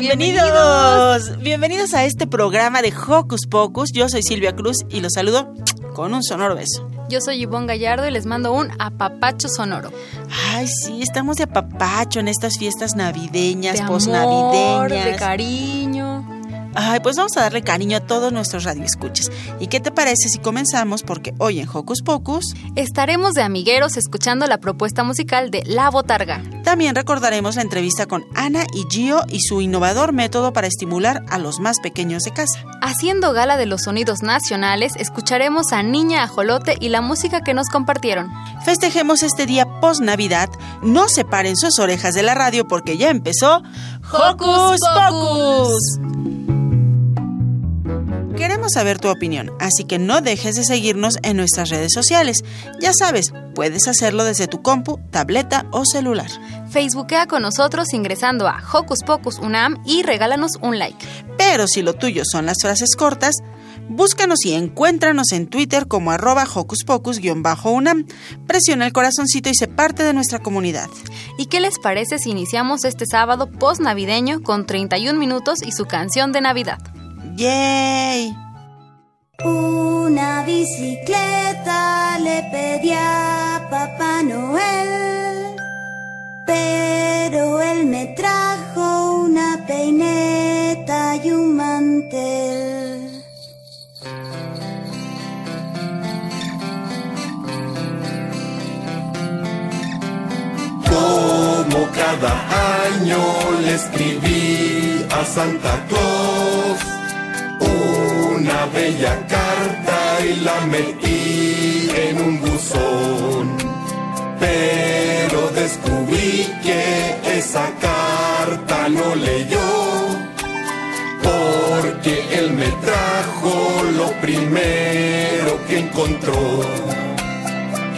Bienvenidos, bienvenidos a este programa de Hocus Pocus. Yo soy Silvia Cruz y los saludo con un sonoro beso. Yo soy Ivonne Gallardo y les mando un apapacho sonoro. Ay, sí, estamos de apapacho en estas fiestas navideñas, De posnavideñas. amor, de cariño. Ay, pues vamos a darle cariño a todos nuestros radioescuchas. ¿Y qué te parece si comenzamos? Porque hoy en Hocus Pocus Estaremos de amigueros escuchando la propuesta musical de La Botarga. también recordaremos la entrevista con Ana y Gio y su innovador método para estimular a los más pequeños de casa. Haciendo gala de los sonidos nacionales, escucharemos a Niña Ajolote y la música que nos compartieron. Festejemos este día post-Navidad. No separen sus orejas de la radio porque ya empezó Hocus Pocus. Queremos saber tu opinión, así que no dejes de seguirnos en nuestras redes sociales. Ya sabes, puedes hacerlo desde tu compu, tableta o celular. Facebookea con nosotros ingresando a Hocus Pocus Unam y regálanos un like. Pero si lo tuyo son las frases cortas, búscanos y encuéntranos en Twitter como arroba hocus pocus-unam. Presiona el corazoncito y sé parte de nuestra comunidad. ¿Y qué les parece si iniciamos este sábado post-navideño con 31 minutos y su canción de Navidad? ¡Yay! Una bicicleta le pedí a Papá Noel, pero él me trajo una peineta y un mantel. Como cada año le escribí a Santa Claus una bella carta y la metí en un buzón. Pero descubrí que esa carta no leyó porque él me trajo lo primero que encontró.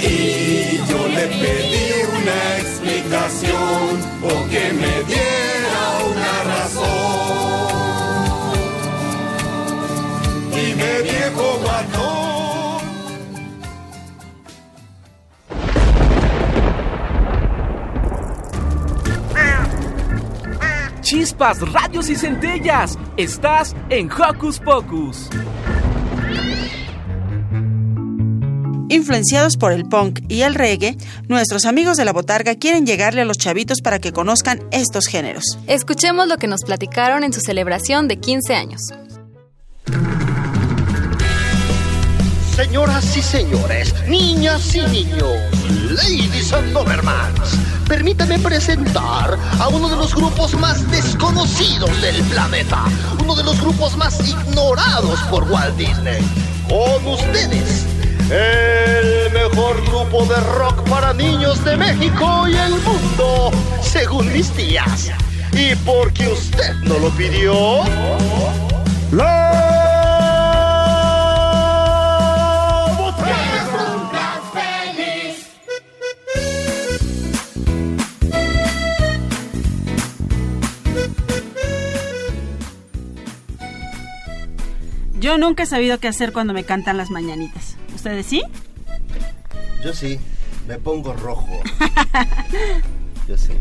Y yo le pedí una explicación o que me diera Chispas, radios y centellas. Estás en Hocus Pocus. Influenciados por el punk y el reggae, nuestros amigos de la botarga quieren llegarle a los chavitos para que conozcan estos géneros. Escuchemos lo que nos platicaron en su celebración de 15 años. Señoras y señores, niñas y niños, ladies and Dobermans, permítanme presentar a uno de los grupos más desconocidos del planeta, uno de los grupos más ignorados por Walt Disney. Con ustedes, el mejor grupo de rock para niños de México y el mundo, según mis tías. Y porque usted no lo pidió, la Yo nunca he sabido qué hacer cuando me cantan las mañanitas. ¿Ustedes sí? Yo sí, me pongo rojo. Yo sí.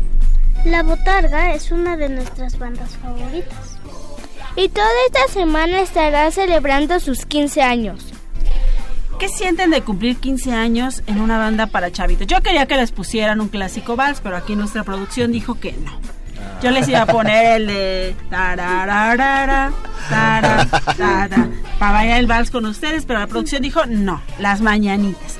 La Botarga es una de nuestras bandas favoritas. Y toda esta semana estará celebrando sus 15 años. ¿Qué sienten de cumplir 15 años en una banda para chavitos? Yo quería que les pusieran un clásico vals, pero aquí nuestra producción dijo que no. Yo les iba a poner el de tarararara, tara, tara, para bailar el vals con ustedes, pero la producción dijo no, las mañanitas.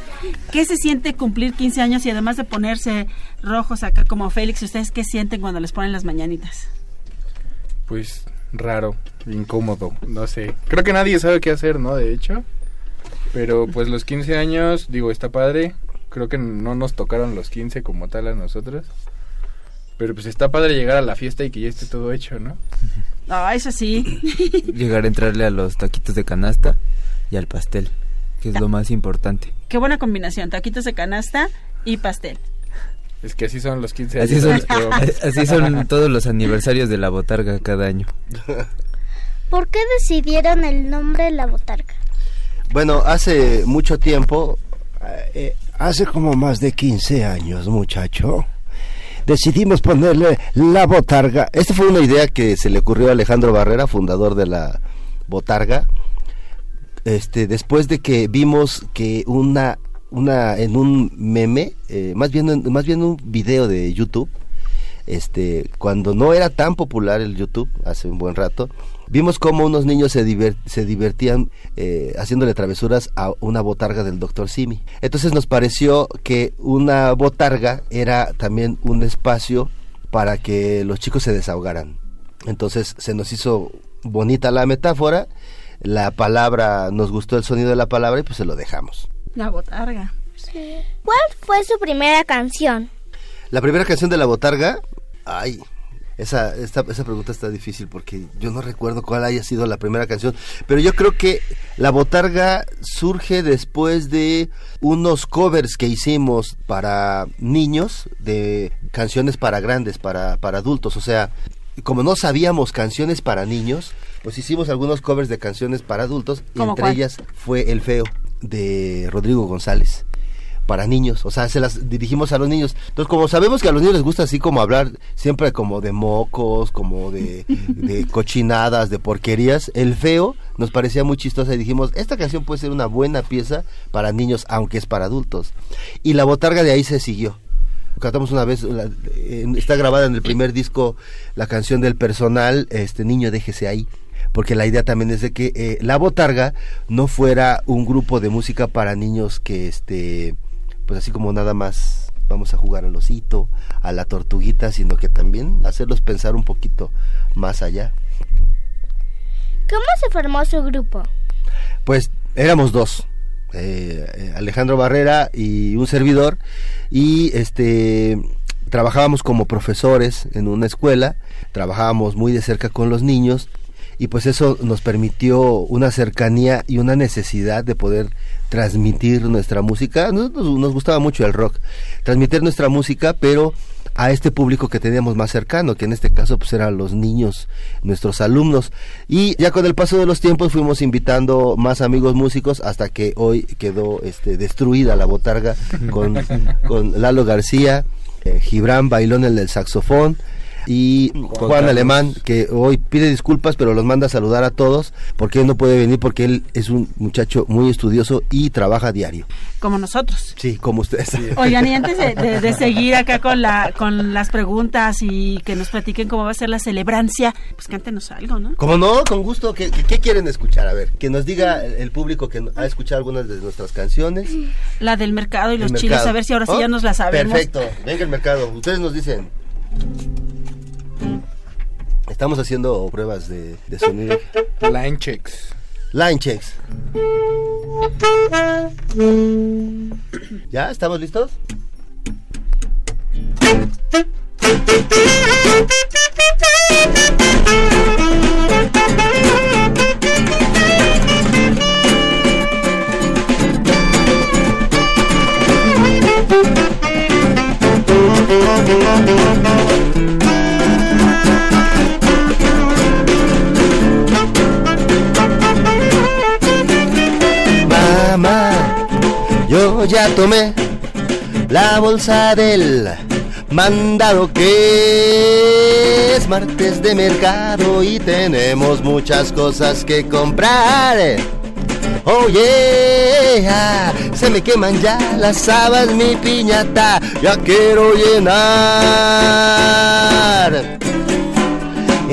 ¿Qué se siente cumplir 15 años y además de ponerse rojos acá como Félix, ustedes qué sienten cuando les ponen las mañanitas? Pues raro, incómodo, no sé. Creo que nadie sabe qué hacer, ¿no? De hecho. Pero pues los 15 años, digo, está padre. Creo que no nos tocaron los 15 como tal a nosotros. Pero pues está padre llegar a la fiesta y que ya esté todo hecho, ¿no? No, eso sí. Llegar a entrarle a los taquitos de canasta y al pastel, que es lo más importante. Qué buena combinación, taquitos de canasta y pastel. Es que así son los 15 años. Así son, los que vamos. así son todos los aniversarios de la botarga cada año. ¿Por qué decidieron el nombre La Botarga? Bueno, hace mucho tiempo, Eh, hace como más de 15 años, muchacho. Decidimos ponerle la botarga. esta fue una idea que se le ocurrió a Alejandro Barrera, fundador de la Botarga, este, después de que vimos que una, una en un meme, eh, más bien, en- más bien un video de YouTube, este, cuando no era tan popular el YouTube, hace un buen rato, vimos cómo unos niños se, se divertían eh, haciéndole travesuras a una botarga del doctor Simi. Entonces nos pareció que una botarga era también un espacio para que los chicos se desahogaran. Entonces se nos hizo bonita la metáfora, la palabra, nos gustó el sonido de la palabra y pues se lo dejamos. La botarga. ¿Cuál fue su primera canción? La primera canción de la botarga, ay, esa, esta, esa pregunta está difícil porque yo no recuerdo cuál haya sido la primera canción, pero yo creo que la botarga surge después de unos covers que hicimos para niños de canciones para grandes, para, para adultos, o sea, como no sabíamos canciones para niños, pues hicimos algunos covers de canciones para adultos, y ¿Cómo entre cuál? ellas fue El Feo de Rodrigo González para niños, o sea, se las dirigimos a los niños. Entonces, como sabemos que a los niños les gusta así como hablar siempre como de mocos, como de, de cochinadas, de porquerías, el feo nos parecía muy chistosa y dijimos, esta canción puede ser una buena pieza para niños, aunque es para adultos. Y la botarga de ahí se siguió. Cantamos una vez, la- está grabada en el primer disco la canción del personal, este niño déjese ahí porque la idea también es de que eh, la botarga no fuera un grupo de música para niños que este pues así como nada más vamos a jugar al osito, a la tortuguita, sino que también hacerlos pensar un poquito más allá. ¿Cómo se formó su grupo? Pues éramos dos, eh, eh, Alejandro Barrera y un servidor, y este trabajábamos como profesores en una escuela, trabajábamos muy de cerca con los niños, y pues eso nos permitió una cercanía y una necesidad de poder transmitir nuestra música. Nos, nos- gustaba mucho el rock, transmitir nuestra música, pero a este público que teníamos más cercano, que en este caso pues eran los niños, nuestros alumnos. Y ya con el paso de los tiempos fuimos invitando más amigos músicos hasta que hoy quedó este, destruida la botarga con, con Lalo García, eh, Gibran Bailón el del saxofón y Juan. Alemán que hoy pide disculpas pero los manda a saludar a todos porque él no puede venir porque él es un muchacho muy estudioso y trabaja diario. Como nosotros. Sí, como ustedes. Oigan, y antes de, de- de seguir acá con la con las preguntas y que nos platiquen cómo va a ser la celebrancia, pues cántenos algo, ¿no? Como no, con gusto. ¿Qué, qué, qué quieren escuchar? A ver, que nos diga el, público que ha escuchado algunas de nuestras canciones. La del mercado y los mercado. chiles, a ver si ahora sí ¿Oh? ya nos la sabemos. Perfecto, venga el mercado. Ustedes nos dicen. Estamos haciendo pruebas de, de sonido. Line checks. Line checks. ¿Ya? ¿Estamos listos? ya tomé la bolsa del mandado que es martes de mercado y tenemos muchas cosas que comprar. Oh yeah, se me queman ya las habas, mi piñata, ya quiero llenar.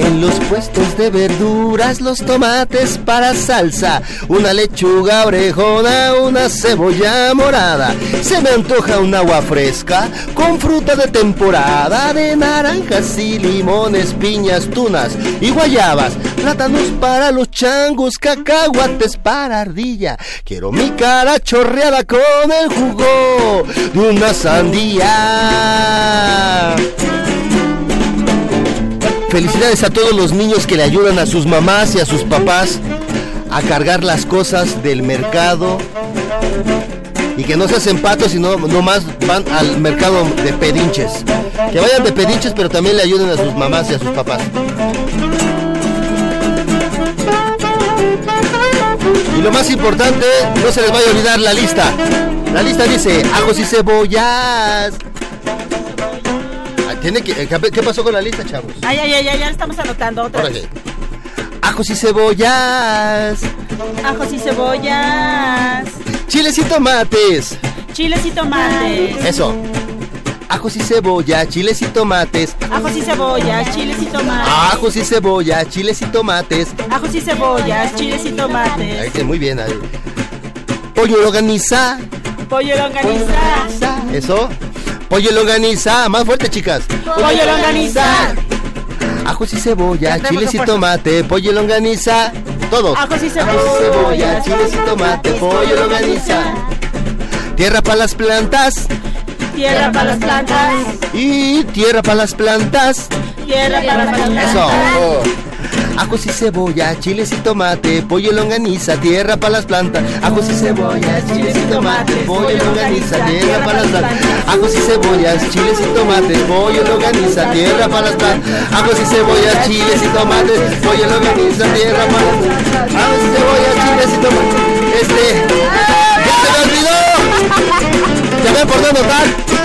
En los puestos de verduras, los tomates para salsa, una lechuga orejona, una cebolla morada. Se me antoja un agua fresca con fruta de temporada, de naranjas y limones, piñas, tunas y guayabas, plátanos para los changos, cacahuates para ardilla. Quiero mi cara chorreada con el jugo de una sandía. Felicidades a todos los niños que le ayudan a sus mamás y a sus papás a cargar las cosas del mercado y que no se hacen patos sino nomás van al mercado de pedinches. Que vayan de pedinches pero también le ayuden a sus mamás y a sus papás. Y lo más importante, no se les vaya a olvidar la lista. La lista dice ajos y cebollas. Tiene que, ¿Qué pasó con la lista, chavos? Ay, ay, ay, ya estamos anotando otra vez. Órale. Ajos y cebollas. Ajos y cebollas. Chiles y tomates. Chiles y tomates. Eso. Ajos y cebolla, chiles y tomates. Ajos y cebollas, chiles y tomates. Ajos y cebolla, chiles y tomates. Ajos y cebollas, chiles y tomates. Ay, muy bien. ahí. Pollo longaniza. Pollo longaniza. Eso. Pollo longaniza. Más fuerte, chicas. Pollo longaniza. Ajos y cebolla, chiles y fuerza. tomate, pollo longaniza. Todos. Ajos y cebolla, chiles y tomate, pollo longaniza. Tierra para las plantas. Tierra para las plantas. Y tierra para las plantas. Tierra para las plantas. Eso. Ajos y cebolla, chiles y tomate, pollo longaniza, tierra para las plantas. Ajos y cebolla, chiles y tomate, pollo longaniza, tierra para las plantas. Ajos y cebollas, chiles y tomate, pollo longaniza, tierra para las plantas. Ajos y cebollas, chiles y tomate, pollo longaniza, tierra para las plantas. Ajos y cebollas, chiles y tomate. Este. ¡Ya se me olvidó! ¿Ya ven por dónde anotar?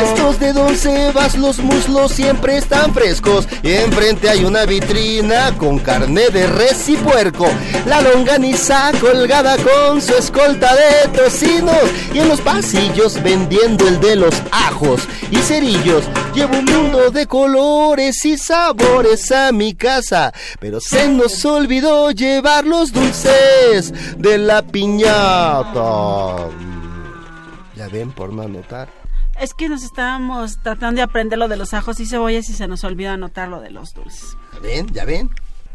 Puestos de Don Sebas los muslos siempre están frescos y enfrente hay una vitrina con carne de res y puerco. La longaniza colgada con su escolta de tocinos y en los pasillos vendiendo el de los ajos y cerillos. Llevo un mundo de colores y sabores a mi casa, pero se nos olvidó llevar los dulces de la piñata. Ya ven por no anotar. Es que nos estábamos tratando de aprender lo de los ajos y cebollas y se nos olvidó anotar lo de los dulces. ¿Ya ven? ¿Ya ven?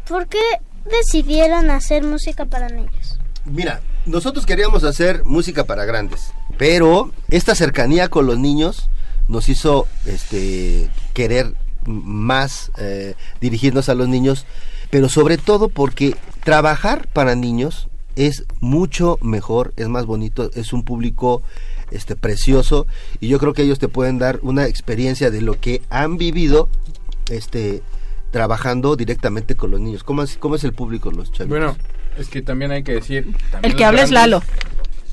¿Por qué decidieron hacer música para niños? Mira, nosotros queríamos hacer música para grandes, pero esta cercanía con los niños nos hizo este querer más eh, dirigirnos a los niños, pero sobre todo porque trabajar para niños es mucho mejor, es más bonito, es un público este precioso y yo creo que ellos te pueden dar una experiencia de lo que han vivido este trabajando directamente con los niños. ¿Cómo es, cómo es el público los chavitos? Bueno, es que también hay que decir... también El que los habla es Lalo.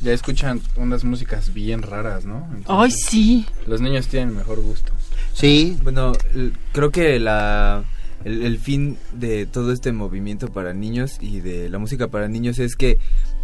Ya escuchan unas músicas bien raras, ¿no? Entonces, Ay, sí. Los niños tienen mejor gusto. Sí. Bueno, el- creo que la el, el fin de todo este movimiento para niños y de la música para niños es que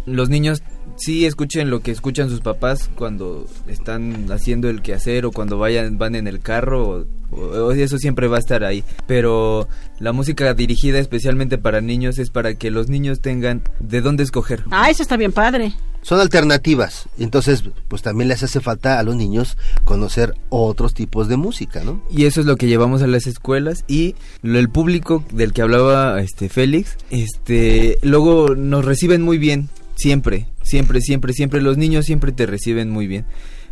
los niños sí escuchen lo que escuchan sus papás cuando están haciendo el quehacer o cuando vayan van en el carro o, o eso siempre va a estar ahí pero la música dirigida especialmente para niños es para que los niños tengan de dónde escoger Ah, eso está bien padre. son alternativas. Entonces, pues también les hace falta a los niños conocer otros tipos de música, ¿no? Y eso es lo que llevamos a las escuelas y lo- el público del que hablaba este Félix, este luego nos reciben muy bien, siempre, siempre, siempre, siempre los niños siempre te reciben muy bien.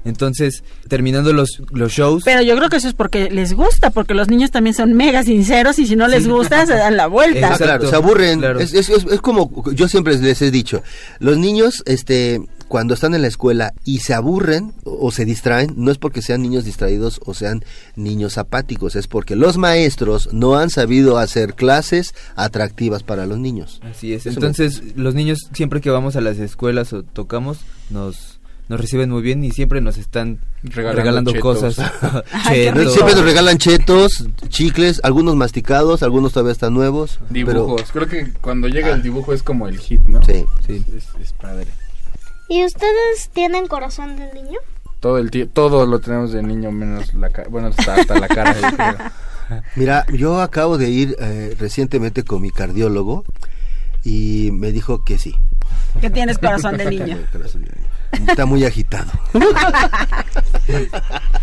Entonces, terminando los, los shows, Pero yo creo que eso es porque les gusta, porque los niños también son mega sinceros y si no les Sí. gusta se dan la vuelta. Claro, se aburren. Es, es- es- es como yo siempre les he dicho, los niños, este, cuando están en la escuela y se aburren o, se distraen, no es porque sean niños distraídos o sean niños apáticos, es porque los maestros no han sabido hacer clases atractivas para los niños. así es. Eso Entonces, los niños siempre que vamos a las escuelas o tocamos nos nos reciben muy bien y siempre nos están Regalando cosas. Siempre nos regalan chetos, chicles, algunos masticados, algunos todavía están nuevos. pero- Dibujos. Creo que cuando llega el dibujo es como el hit, ¿no? Sí. Sí. Es, es padre. ¿Y ustedes tienen corazón de niño? Todo el tie- todo lo tenemos de niño menos la cara. Bueno, hasta, hasta la cara. Mira, yo acabo de ir eh, recientemente con mi cardiólogo y me dijo que sí. Que tienes corazón de niño. Está muy agitado.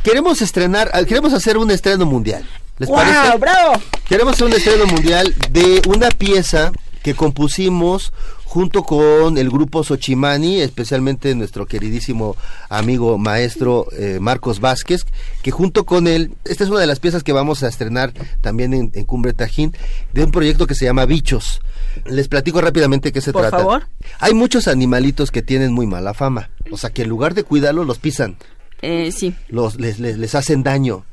queremos estrenar, ah, queremos hacer un estreno mundial. ¿Les ¡Wow, parece? bravo! Queremos hacer un estreno mundial de una pieza que compusimos junto con el grupo Xochimani, especialmente nuestro queridísimo amigo maestro eh, Marcos Vázquez, que junto con él, esta es una de las piezas que vamos a estrenar también en, en Cumbre Tajín, de un proyecto que se llama Bichos. Les platico rápidamente qué se Por trata. favor. Hay muchos animalitos que tienen muy mala fama, o sea que en lugar de cuidarlos los pisan, Eh, sí. los, les, les, les hacen daño.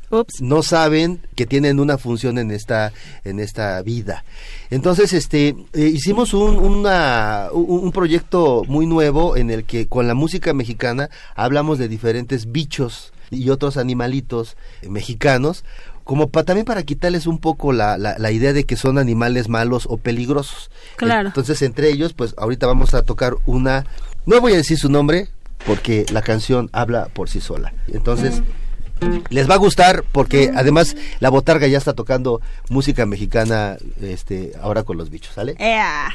No saben que tienen una función en esta, en esta vida. Entonces, este, eh, hicimos un, una, un, un proyecto muy nuevo en el que con la música mexicana hablamos de diferentes bichos y otros animalitos eh, mexicanos, como pa- también para quitarles un poco la, la, la idea de que son animales malos o peligrosos. Claro. Entonces, entre ellos, pues ahorita vamos a tocar una, no voy a decir su nombre, porque la canción habla por sí sola. Entonces, les va a gustar porque además la botarga ya está tocando música mexicana este ahora con los bichos, ¿sale? Ea.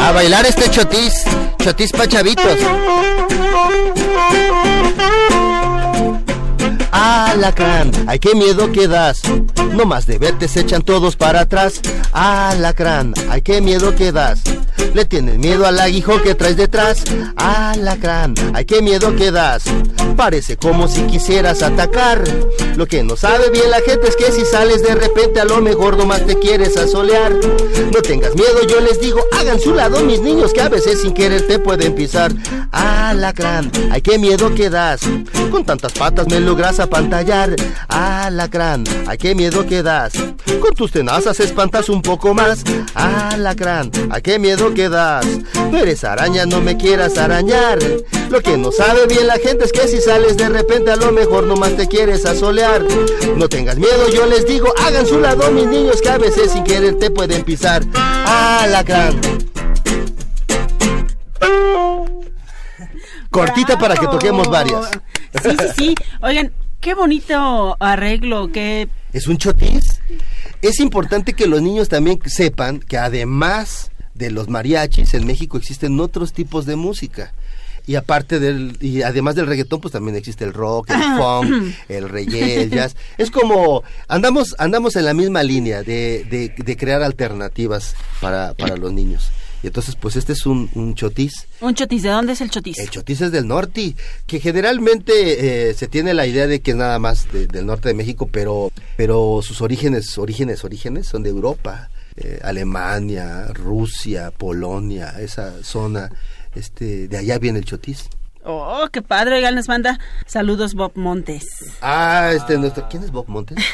A bailar este chotis, chotis pa' chavitos. Alacrán, ay qué miedo que das. No más de verte se echan todos para atrás. Alacrán, ay qué miedo que das. Le tienes miedo al aguijón que traes detrás. Alacrán, ay qué miedo que das. Parece como si quisieras atacar. Lo que no sabe bien la gente es que si sales de repente a lo mejor nomás te quieres asolear. No tengas miedo, yo les digo, hagan su lado mis niños que a veces sin querer te pueden pisar. Alacrán, ay qué miedo que das. Con tantas patas me logras apantallar. Alacrán, ay qué miedo que das. Con tus tenazas espantas un poco más. Alacrán, ay qué miedo que das. No eres araña, no me quieras arañar. Lo que no sabe bien la gente es que si sales de repente a lo mejor nomás te quieres asolear. No tengas miedo, yo les digo, hagan su lado mis niños que a veces sin querer te pueden pisar. Alacrán. Cortita para que toquemos varias. Sí, sí, sí. Oigan, qué bonito arreglo, qué... ¿Es un chotis? Es importante que los niños también sepan que además de los mariachis, en México existen otros tipos de música. Y aparte del, y además del reggaetón, pues también existe el rock, el funk, el reggae, el jazz. Es como, andamos, andamos en la misma línea de, de, de crear alternativas para, para los niños. Y entonces, pues este es un, un chotis. Un chotis, ¿de dónde es el chotis? El chotis es del norte, que generalmente eh, se tiene la idea de que es nada más de- del norte de México, pero, pero sus orígenes, orígenes, orígenes son de Europa, eh, Alemania, Rusia, Polonia, esa zona, este, de allá viene el chotis. Oh, qué padre. Oigan, les manda saludos Bob Montes. Ah, este, nuestro, ¿quién es Bob Montes?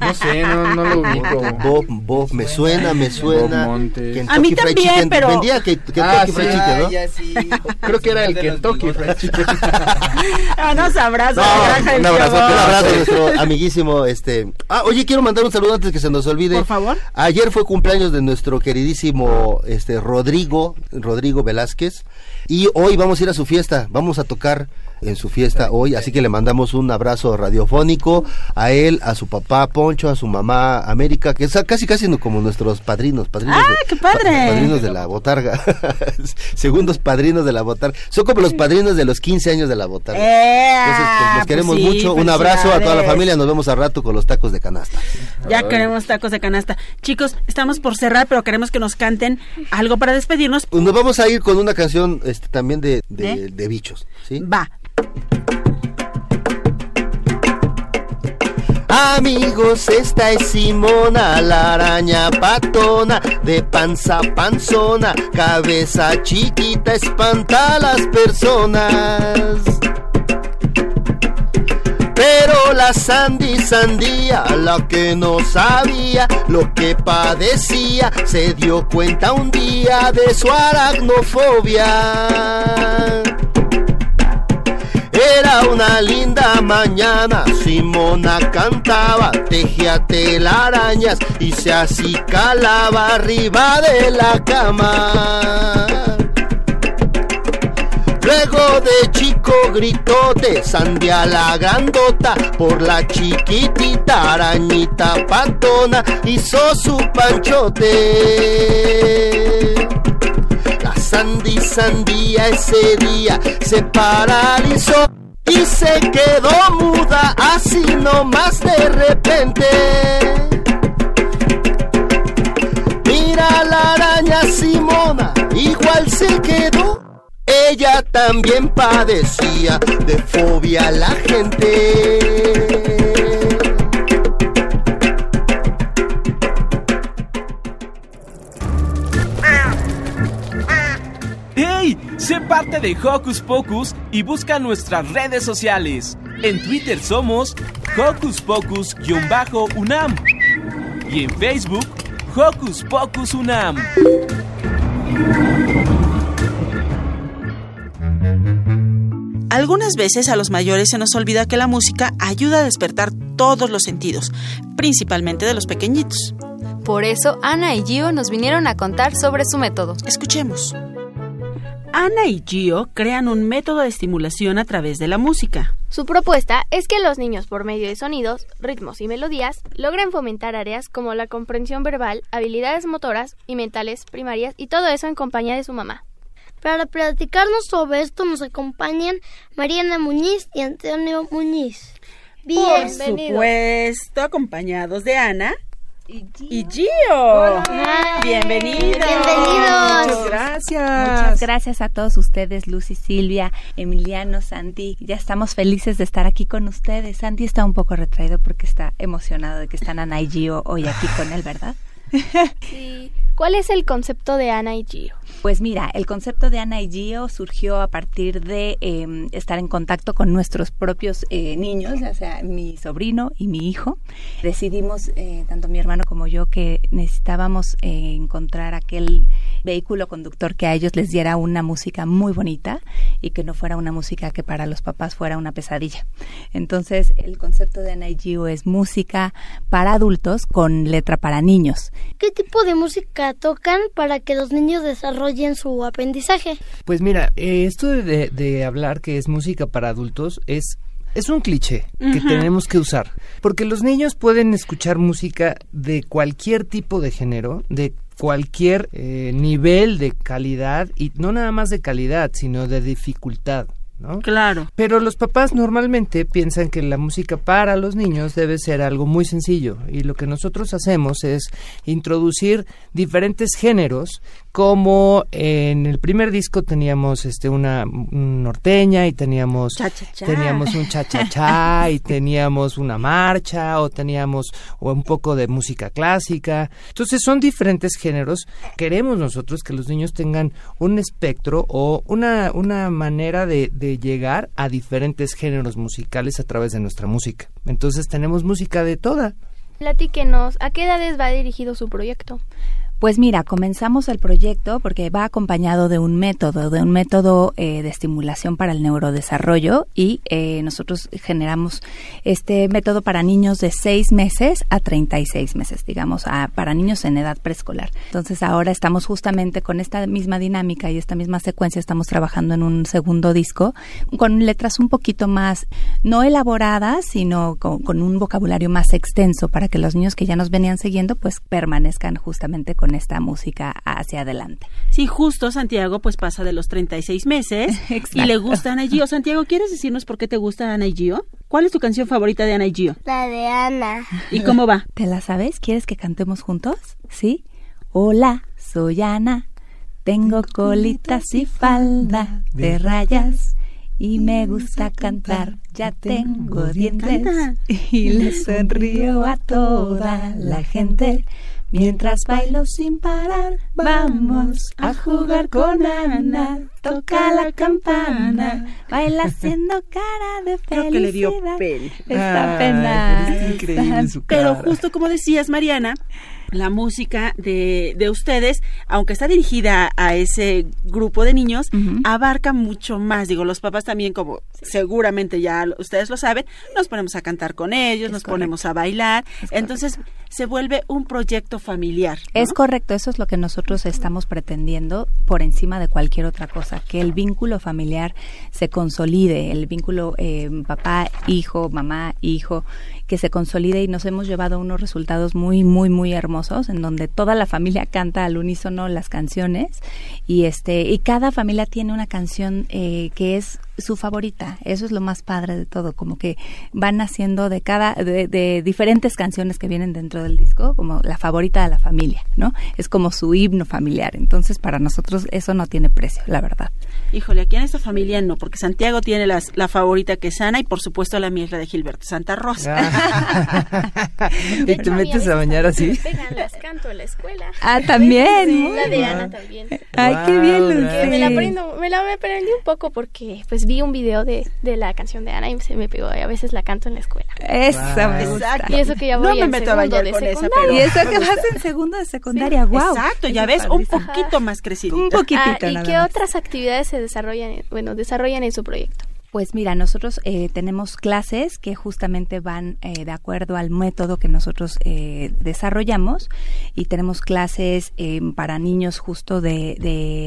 No sé, no, no lo ubico. Bob, Bob, me suena, me suena. Bob Montes. Kentucky A mí Fried también, Chicken. pero- Vendía que, Kentucky Ah, Fried sí, Chicken, ¿no? Ah, ya sí. Creo que era el Kentucky. Fried Chicken. Ah, nos abrazo. No, un abrazo, un abrazo a nuestro amiguísimo, este... Ah, oye, quiero mandar un saludo antes que se nos olvide. Por favor. Ayer fue cumpleaños de nuestro queridísimo, este, Rodrigo, Rodrigo Velázquez, y hoy vamos a ir a su fiesta, vamos a tocar en su fiesta hoy, así que le mandamos un abrazo radiofónico a él, a su papá Poncho, a su mamá América, que es casi casi como nuestros padrinos, padrinos ¡Ah, de, qué padre! pa- padrinos de la botarga, segundos padrinos de la botarga, son como los padrinos de los 15 años de la botarga. Entonces, pues, los Pues queremos sí, mucho. Un abrazo a toda la familia. Nos vemos al rato con los tacos de canasta. Ya queremos tacos de canasta. Chicos, estamos por cerrar, pero queremos que nos canten algo para despedirnos. Pues Nos vamos a ir con una canción este, también de, de, ¿De? de bichos. ¿sí? Va. Amigos, esta es Simona, la araña patona, de panza panzona, cabeza chiquita, espanta a las personas. Pero la Sandy Sandía, la que no sabía lo que padecía, se dio cuenta un día de su aracnofobia. Era una linda mañana, Simona cantaba, tejía telarañas y se acicalaba arriba de la cama. Luego de chico gritote, sandía la grandota, por la chiquitita arañita patona, hizo su panchote. Sandy Sandía ese día se paralizó y se quedó muda así nomás de repente. Mira la araña Simona, igual se quedó. Ella también padecía de fobia a la gente. Parte de Hocus Pocus y busca nuestras redes sociales. En Twitter somos Hocus Pocus-UNAM y en Facebook Hocus Pocus UNAM. Algunas veces a los mayores se nos olvida que la música ayuda a despertar todos los sentidos, principalmente de los pequeñitos. Por eso Ana y Gio nos vinieron a contar sobre su método. Escuchemos. Ana y Gio crean un método de estimulación a través de la música. Su propuesta es que los niños, por medio de sonidos, ritmos y melodías, logren fomentar áreas como la comprensión verbal, habilidades motoras y mentales primarias y todo eso en compañía de su mamá. Para platicarnos sobre esto nos acompañan Mariana Muñiz y Antonio Muñiz. Por supuesto, acompañados de Ana y Gio. Bienvenidos. Bienvenidos. Muchas gracias. Muchas gracias a todos ustedes, Lucy, Silvia, Emiliano, Santi. Ya estamos felices de estar aquí con ustedes. Santi está un poco retraído porque está emocionado de que están Ana y Gio hoy aquí con él, ¿verdad? Sí. ¿Cuál es el concepto de Ana y Gio? Pues mira, el concepto de Ana y Gio surgió a partir de eh, estar en contacto con nuestros propios eh, niños, o sea, mi sobrino y mi hijo. Decidimos, eh, tanto mi hermano como yo, que necesitábamos eh, encontrar aquel vehículo conductor que a ellos les diera una música muy bonita y que no fuera una música que para los papás fuera una pesadilla. Entonces, el concepto de Ana y Gio es música para adultos con letra para niños. ¿Qué tipo de música tocan para que los niños desarrollen su aprendizaje? Pues mira, eh, esto de, de hablar que es música para adultos es es un cliché que tenemos que usar, porque los niños pueden escuchar música de cualquier tipo de género, de cualquier eh, nivel de calidad, y no nada más de calidad, sino de dificultad. ¿no? Claro. Pero los papás normalmente piensan que la música para los niños debe ser algo muy sencillo y lo que nosotros hacemos es introducir diferentes géneros como en el primer disco teníamos este una un norteña y teníamos teníamos un cha cha cha y teníamos una marcha o teníamos o un poco de música clásica. Entonces son diferentes géneros. Queremos nosotros que los niños tengan un espectro o una una manera de, de llegar a diferentes géneros musicales a través de nuestra música. Entonces tenemos música de toda. Platíquenos, ¿a qué edades va dirigido su proyecto? Pues mira, comenzamos el proyecto porque va acompañado de un método, de un método eh, de estimulación para el neurodesarrollo y eh, nosotros generamos este método para niños de 6 meses a 36 meses, digamos, a- para niños en edad preescolar. Entonces ahora estamos justamente con esta misma dinámica y esta misma secuencia, estamos trabajando en un segundo disco con letras un poquito más, no elaboradas, sino con, con un vocabulario más extenso para que los niños que ya nos venían siguiendo pues permanezcan justamente con esta música hacia adelante. Sí, justo Santiago pues pasa de los 36 meses y le gusta Ana y Gio. Santiago, ¿quieres decirnos por qué te gusta Ana y Gio? ¿Cuál es tu canción favorita de Ana y Gio? La de Ana. ¿Y cómo va? ¿Te la sabes? ¿Quieres que cantemos juntos? ¿Sí? Hola, soy Ana. Tengo colitas y falda de rayas y me gusta cantar. Ya tengo dientes y le sonrío a toda la gente. Mientras bailo sin parar, vamos a jugar con Ana. Toca la campana, baila haciendo cara de felicidad. Creo que le dio pena. Está pena. pero está increíble su Pero cara. justo como decías, Mariana, la música de, de ustedes, aunque está dirigida a ese grupo de niños, abarca mucho más. Digo, los papás también, como seguramente ya ustedes lo saben, nos ponemos a cantar con ellos, nos ponemos a bailar. Entonces se vuelve un proyecto familiar. Es correcto, eso es lo que nosotros estamos pretendiendo por encima de cualquier otra cosa, que el vínculo familiar se consolide, el vínculo eh, papá, hijo, mamá, hijo, que se consolide y nos hemos llevado unos resultados muy, muy, muy hermosos en donde toda la familia canta al unísono las canciones y este y cada familia tiene una canción eh, que es su favorita. Eso es lo más padre de todo, como que van haciendo de cada de, de, diferentes canciones que vienen dentro del disco como la favorita de la familia, ¿no? Es como su himno familiar. Entonces, para nosotros eso no tiene precio, la verdad. Híjole, aquí en esta familia no, porque Santiago tiene las, la favorita que es Ana y por supuesto la mía es la de Gilberto Santa Rosa. ¿Y te metes a bañar así? Vengan, las canto en la escuela. Ah, también. La de Ana también. Ay, qué bien, Lucy. Me la aprendo, me la aprendí un poco porque pues vi un video de, de la canción de Ana y se me pegó y a veces la canto en la escuela. Esa me gusta. Y eso que ya voy no me en meto a segundo bañar de con esa, secundaria. pero Y eso que vas en segundo de secundaria, wow. Exacto, ya ves, un poquito más crecido. Un poquitito Ah, ¿Y nada qué más. otras actividades se desarrollan, en- bueno, desarrollan en su proyecto? Pues mira, nosotros eh, tenemos clases que justamente van eh, de acuerdo al método que nosotros eh, desarrollamos y tenemos clases eh, para niños justo de,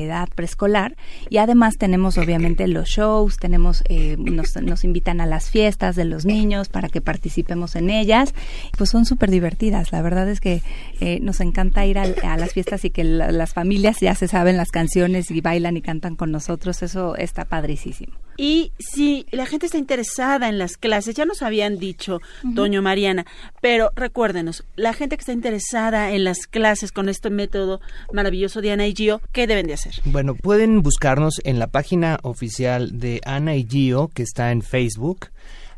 edad preescolar y además tenemos obviamente los shows, tenemos eh, nos, nos invitan a las fiestas de los niños para que participemos en ellas, pues son súper divertidas. La verdad es que eh, nos encanta ir a, las fiestas y que la- las familias ya se saben las canciones y bailan y cantan con nosotros, eso está padricísimo. Y si la gente está interesada en las clases, ya nos habían dicho, Toño Mariana, pero recuérdenos, la gente que está interesada en las clases con este método maravilloso de Ana y Gio, ¿qué deben de hacer? Bueno, pueden buscarnos en la página oficial de Ana y Gio, que está en Facebook.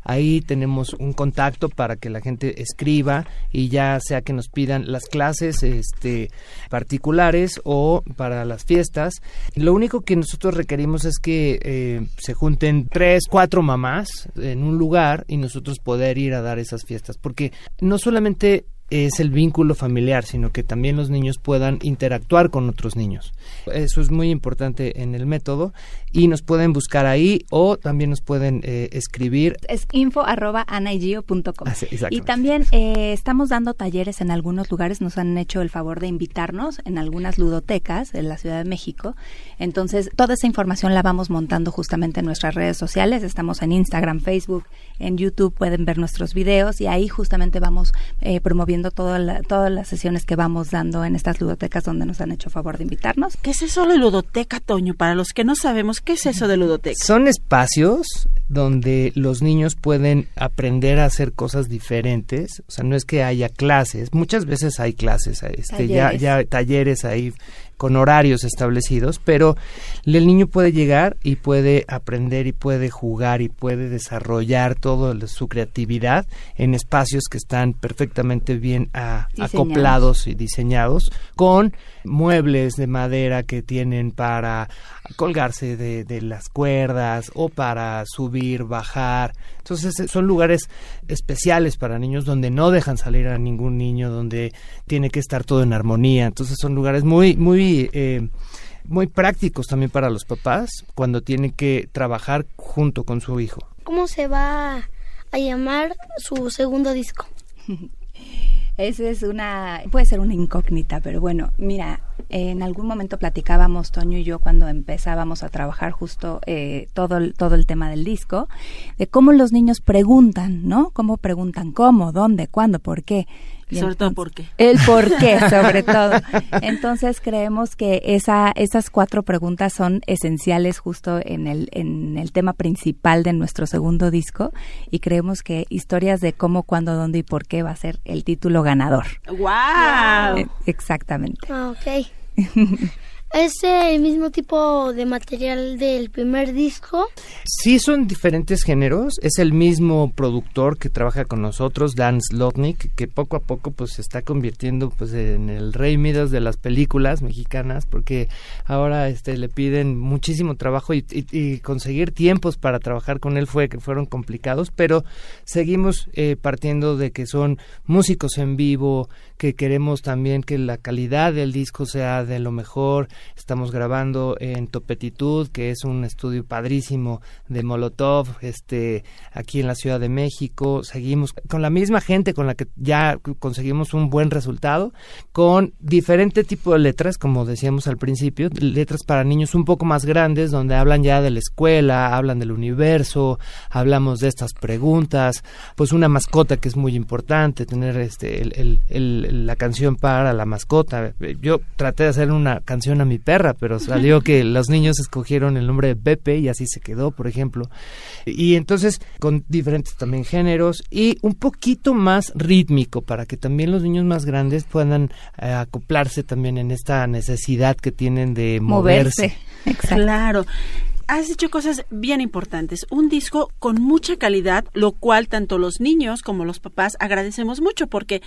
Ahí tenemos un contacto para que la gente escriba y ya sea que nos pidan las clases este, particulares o para las fiestas. Lo único que nosotros requerimos es que eh, se junten tres, cuatro mamás en un lugar y nosotros poder ir a dar esas fiestas. Porque no solamente es el vínculo familiar, sino que también los niños puedan interactuar con otros niños. Eso es muy importante en el método y nos pueden buscar ahí o también nos pueden eh, escribir. Es info arroba. Ah, sí. Y también eh, estamos dando talleres en algunos lugares, nos han hecho el favor de invitarnos en algunas ludotecas en la Ciudad de México. Entonces, toda esa información la vamos montando justamente en nuestras redes sociales. Estamos en Instagram, Facebook, en YouTube, pueden ver nuestros videos y ahí justamente vamos eh, promoviendo toda la- todas las sesiones que vamos dando en estas ludotecas donde nos han hecho favor de invitarnos. ¿Qué es eso de ludoteca, Toño? Para los que no sabemos, ¿qué es eso de ludoteca? Son espacios donde los niños pueden aprender a hacer cosas diferentes. O sea, no es que haya clases. Muchas veces hay clases, este, ya, ya talleres ahí con horarios establecidos, pero el niño puede llegar y puede aprender y puede jugar y puede desarrollar toda su creatividad en espacios que están perfectamente bien acoplados y diseñados con muebles de madera que tienen para colgarse de, de las cuerdas o para subir, bajar. Entonces eh, son lugares especiales para niños donde no dejan salir a ningún niño, donde tiene que estar todo en armonía. Entonces son lugares muy, muy, eh, muy prácticos también para los papás cuando tienen que trabajar junto con su hijo. ¿Cómo se va a llamar su segundo disco? Esa es una, puede ser una incógnita, pero bueno, mira, en algún momento platicábamos Toño y yo cuando empezábamos a trabajar justo eh, todo, el- todo el tema del disco, de cómo los niños preguntan, ¿no? Cómo preguntan cómo, dónde, cuándo, por qué. Y Sobre todo, ¿por qué? El por qué, sobre todo. Entonces creemos que esa, esas cuatro preguntas son esenciales justo en el, en el tema principal de nuestro segundo disco y creemos que historias de cómo, cuándo, dónde y por qué va a ser el título ganador. ¡Wow! Eh, Exactamente. Ah, ok. ¿Es el mismo tipo de material del primer disco? Sí son diferentes géneros, es el mismo productor que trabaja con nosotros, Dan Slotnick, que poco a poco pues se está convirtiendo pues en el rey Midas de las películas mexicanas, porque ahora este le piden muchísimo trabajo y, y- conseguir tiempos para trabajar con él fue que fueron complicados, pero seguimos eh, partiendo de que son músicos en vivo, que queremos también que la calidad del disco sea de lo mejor. Estamos grabando en Topetitud, que es un estudio padrísimo de Molotov, este, aquí en la Ciudad de México. Seguimos con la misma gente con la que ya conseguimos un buen resultado, con diferente tipo de letras, como decíamos al principio, letras para niños un poco más grandes, donde hablan ya de la escuela, hablan del universo, hablamos de estas preguntas, pues una mascota que es muy importante, tener este el, el, la canción para la mascota. Yo traté de hacer una canción a mi perra, pero salió que los niños escogieron el nombre de Pepe y así se quedó, por ejemplo. Y entonces con diferentes también géneros y un poquito más rítmico para que también los niños más grandes puedan eh, acoplarse también en esta necesidad que tienen de moverse. Claro has hecho cosas bien importantes. Un disco con mucha calidad, lo cual tanto los niños como los papás agradecemos mucho porque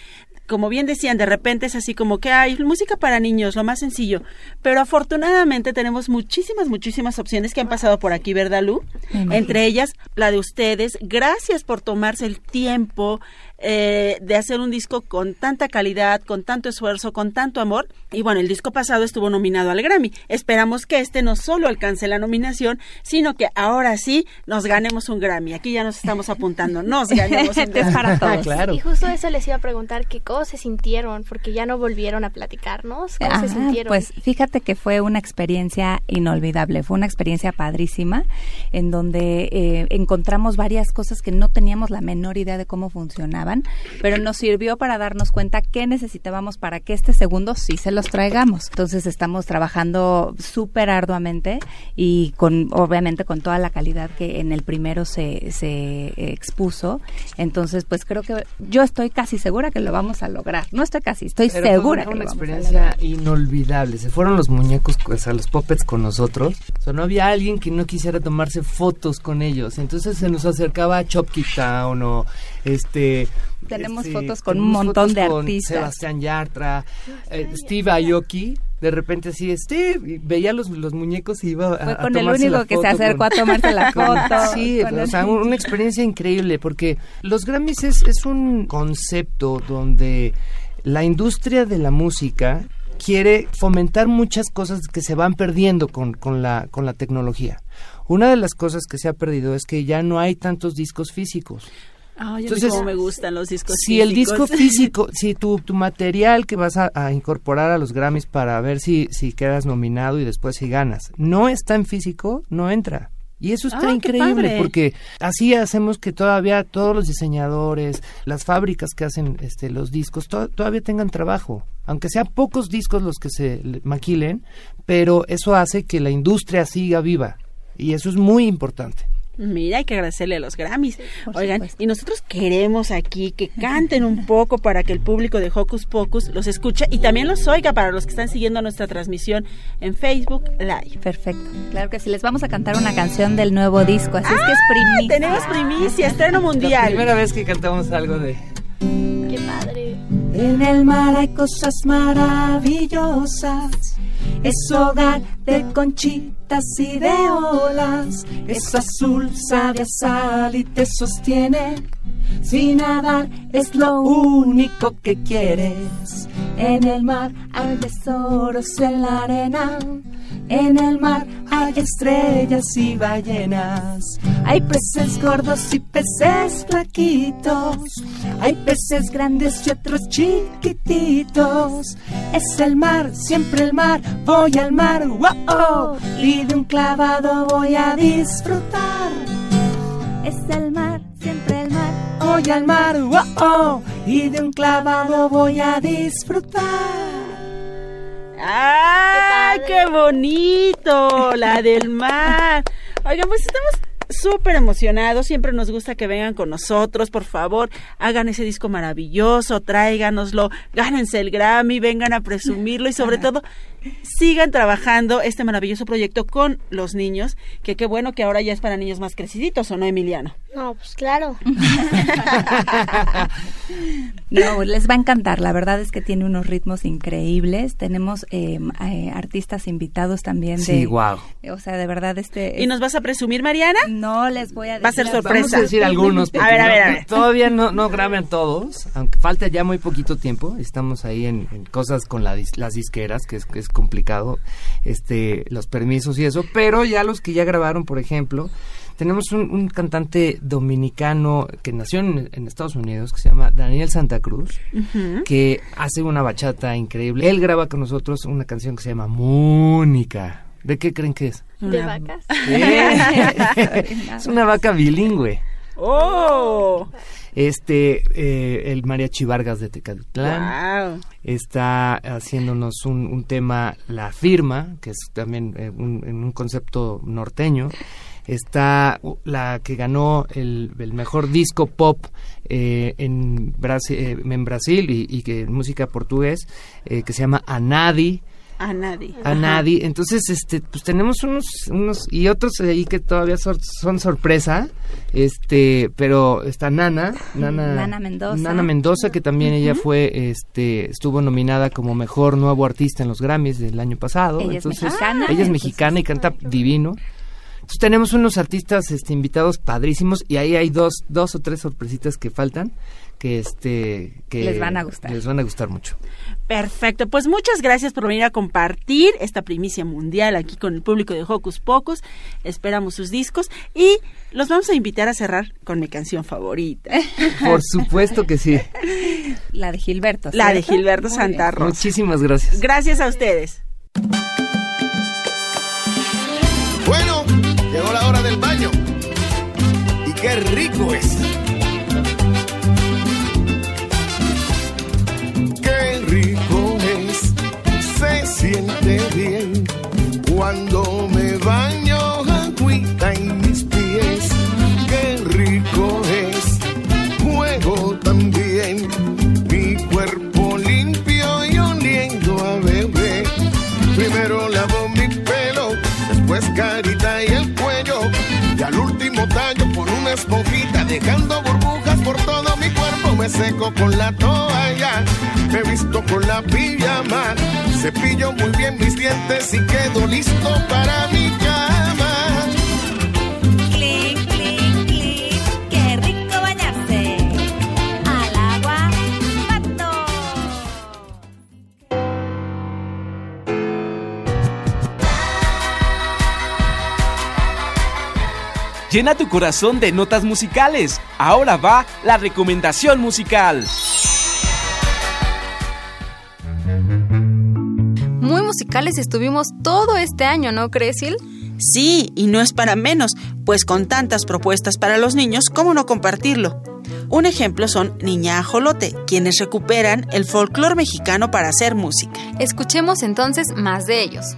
como bien decían, de repente es así como que hay música para niños, lo más sencillo. Pero afortunadamente tenemos muchísimas, muchísimas opciones que han pasado por aquí, ¿verdad, Lu? Entre ellas, la de ustedes. Gracias por tomarse el tiempo eh, de hacer un disco con tanta calidad, con tanto esfuerzo, con tanto amor. Y bueno, el disco pasado estuvo nominado al Grammy. Esperamos que este no solo alcance la nominación, sino que ahora sí nos ganemos un Grammy. Aquí ya nos estamos apuntando, nos ganemos un Grammy. para todos. Y justo eso les iba a preguntar, qué cómo se sintieron, porque ya no volvieron a platicarnos. ¿Cómo se sintieron? Pues fíjate que fue una experiencia inolvidable, fue una experiencia padrísima, en donde eh, encontramos varias cosas que no teníamos la menor idea de cómo funcionaban pero nos sirvió para darnos cuenta qué necesitábamos para que este segundo sí se los traigamos. Entonces estamos trabajando súper arduamente y con obviamente con toda la calidad que en el primero se, se expuso. Entonces, pues creo que yo estoy casi segura que lo vamos a lograr. No estoy casi, estoy segura fue una experiencia inolvidable. Se fueron los muñecos, o sea, los puppets con nosotros. O sea, no había alguien que no quisiera tomarse fotos con ellos. Entonces se nos acercaba a Chopkey Town o este tenemos fotos con un montón de artistas. Sebastián Yartra, eh, Steve Aoki, de repente así, Steve, veía los, los muñecos y iba a, Fue con el único que se acercó a tomarse la foto. sí, o sea, una experiencia increíble, porque los Grammys es, es un concepto donde la industria de la música quiere fomentar muchas cosas que se van perdiendo con, con, la, con la tecnología. Una de las cosas que se ha perdido es que ya no hay tantos discos físicos. Entonces, me gustan los discos si el disco físico, si tu, tu material que vas a, incorporar a los Grammys para ver si, si quedas nominado y después si ganas, no está en físico, no entra. Y eso está increíble porque así hacemos que todavía todos los diseñadores, las fábricas que hacen este, los discos, todavía tengan trabajo. Aunque sean pocos discos los que se maquilen, pero eso hace que la industria siga viva. Y eso es muy importante. Mira, hay que agradecerle a los Grammys. Oigan, y nosotros queremos aquí que canten un poco para que el público de Hocus Pocus los escuche y también los oiga para los que están siguiendo nuestra transmisión en Facebook Live. Perfecto. Claro que sí, les vamos a cantar una canción del nuevo disco, así es que es ah, primicia. Tenemos primicia, estreno mundial. La primera vez que cantamos algo de... ¡Qué padre! En el mar hay cosas maravillosas es hogar de conchitas y de olas, es azul, sabe a sal y te sostiene. Sin nadar es lo único que quieres. En el mar hay tesoros en la arena en el mar hay estrellas y ballenas. Hay peces gordos y peces flaquitos. Hay peces grandes y otros chiquititos. Es el mar, siempre el mar. Voy al mar, wow, y de un clavado voy a disfrutar. Es el mar, siempre el mar. Voy al mar, wow, y de un clavado voy a disfrutar. ¡Ay, qué, bonito! La del mar. Oigan, pues estamos súper emocionados, siempre nos gusta que vengan con nosotros, por favor, hagan ese disco maravilloso, tráiganoslo, gánense el Grammy, vengan a presumirlo y sobre todo sigan trabajando este maravilloso proyecto con los niños, que qué bueno que ahora ya es para niños más creciditos, ¿o no, Emiliano? No, pues claro. No, les va a encantar. La verdad es que tiene unos ritmos increíbles. Tenemos eh, eh, artistas invitados también de. Sí, guau. O sea, de verdad este. ¿Y nos vas a presumir, Mariana? No les voy a decir. Va a ser sorpresa. Vamos a decir algunos. A ver, a ver, a ver. Todavía no, no graben todos, aunque falta ya muy poquito tiempo. Estamos ahí en, en cosas con la dis- las disqueras, que es, que es complicado, este, los permisos y eso. Pero ya los que ya grabaron, por ejemplo, tenemos un, un cantante dominicano que nació en, en Estados Unidos, que se llama Daniel Santa Cruz, que hace una bachata increíble. Él graba con nosotros una canción que se llama Mónica. ¿De qué creen que es? De vacas. es una vaca bilingüe. ¡Oh! Este, eh, el Mariachi Vargas de Tecatitlán Wow. está haciéndonos un, un tema La Firma, que es también eh, un, un concepto norteño. Está la que ganó el, el mejor disco pop eh, en, Brasi- eh, en Brasil y, y que música portugués, eh, que se llama Anadi A nadie. a nadie. Entonces, este, pues tenemos unos, unos y otros ahí que todavía sor- son sorpresa. Este, pero está Nana, Nana, Nana Mendoza. Nana Mendoza, que también ella fue, este, estuvo nominada como mejor nuevo artista en los Grammys del año pasado. Ella es Entonces, mexicana, ella es entonces- mexicana y canta divino. Entonces tenemos unos artistas este, invitados padrísimos y ahí hay dos, dos o tres sorpresitas que faltan que este que Les van a gustar. les van a gustar mucho. Perfecto, pues muchas gracias por venir a compartir esta primicia mundial aquí con el público de Hocus Pocus. Esperamos sus discos y los vamos a invitar a cerrar con mi canción favorita. Por supuesto que sí. La de Gilberto. La de ¿cierto? Gilberto Muy Santa. Rosa. Muchísimas gracias. Gracias a ustedes. Bueno, llegó la hora del baño. Y qué rico es. Qué rico es. Se siente bien cuando me baño agüita en mis pies. Qué rico es. Juego también. Mi cuerpo limpio y oliendo a bebé. Primero lavo mi pelo, después carita esponjita, dejando burbujas por todo mi cuerpo. Me seco con la toalla, me visto con la pijama. Cepillo muy bien mis dientes y quedo listo para mi Llena tu corazón de notas musicales. Ahora va la recomendación musical. Muy musicales estuvimos todo este año, ¿no crees, Sil? Sí, y no es para menos, pues con tantas propuestas para los niños, ¿cómo no compartirlo? Un ejemplo son Niña Ajolote, quienes recuperan el folclore mexicano para hacer música. Escuchemos entonces más de ellos.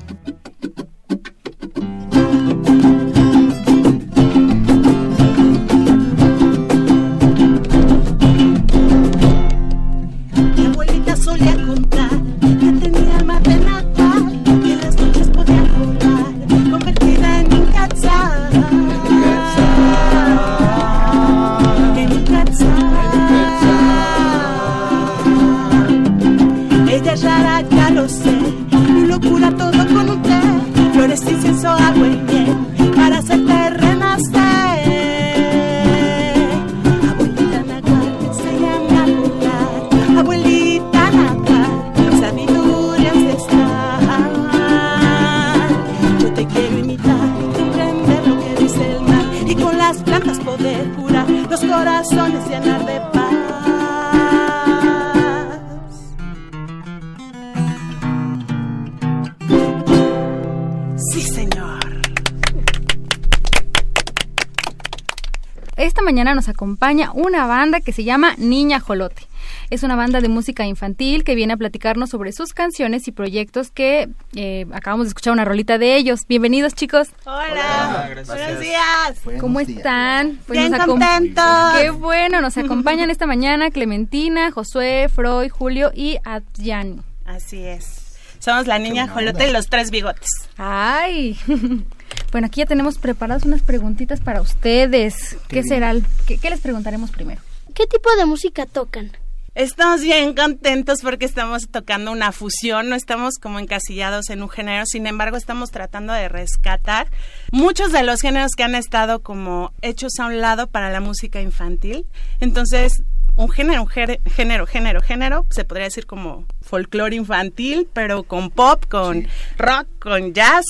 Acompaña una banda que se llama Niña Jolote. Es una banda de música infantil que viene a platicarnos sobre sus canciones y proyectos que eh, acabamos de escuchar una rolita de ellos. Bienvenidos chicos. Hola, buenos días. ¿Cómo están? Pues Bien contentos. Qué bueno, nos acompañan esta mañana Clementina, Josué, Freud, Julio y Adjani. Así es. Somos la niña ajolote y los tres bigotes. Ay. Bueno, aquí ya tenemos preparadas unas preguntitas para ustedes. ¿Qué será? el- ¿Qué, qué les preguntaremos primero? ¿Qué tipo de música tocan? Estamos bien contentos porque estamos tocando una fusión, no estamos como encasillados en un género, sin embargo estamos tratando de rescatar muchos de los géneros que han estado como hechos a un lado para la música infantil. Entonces, un género, un género, género, género, género, se podría decir como folclore infantil, pero con pop, con rock, con jazz.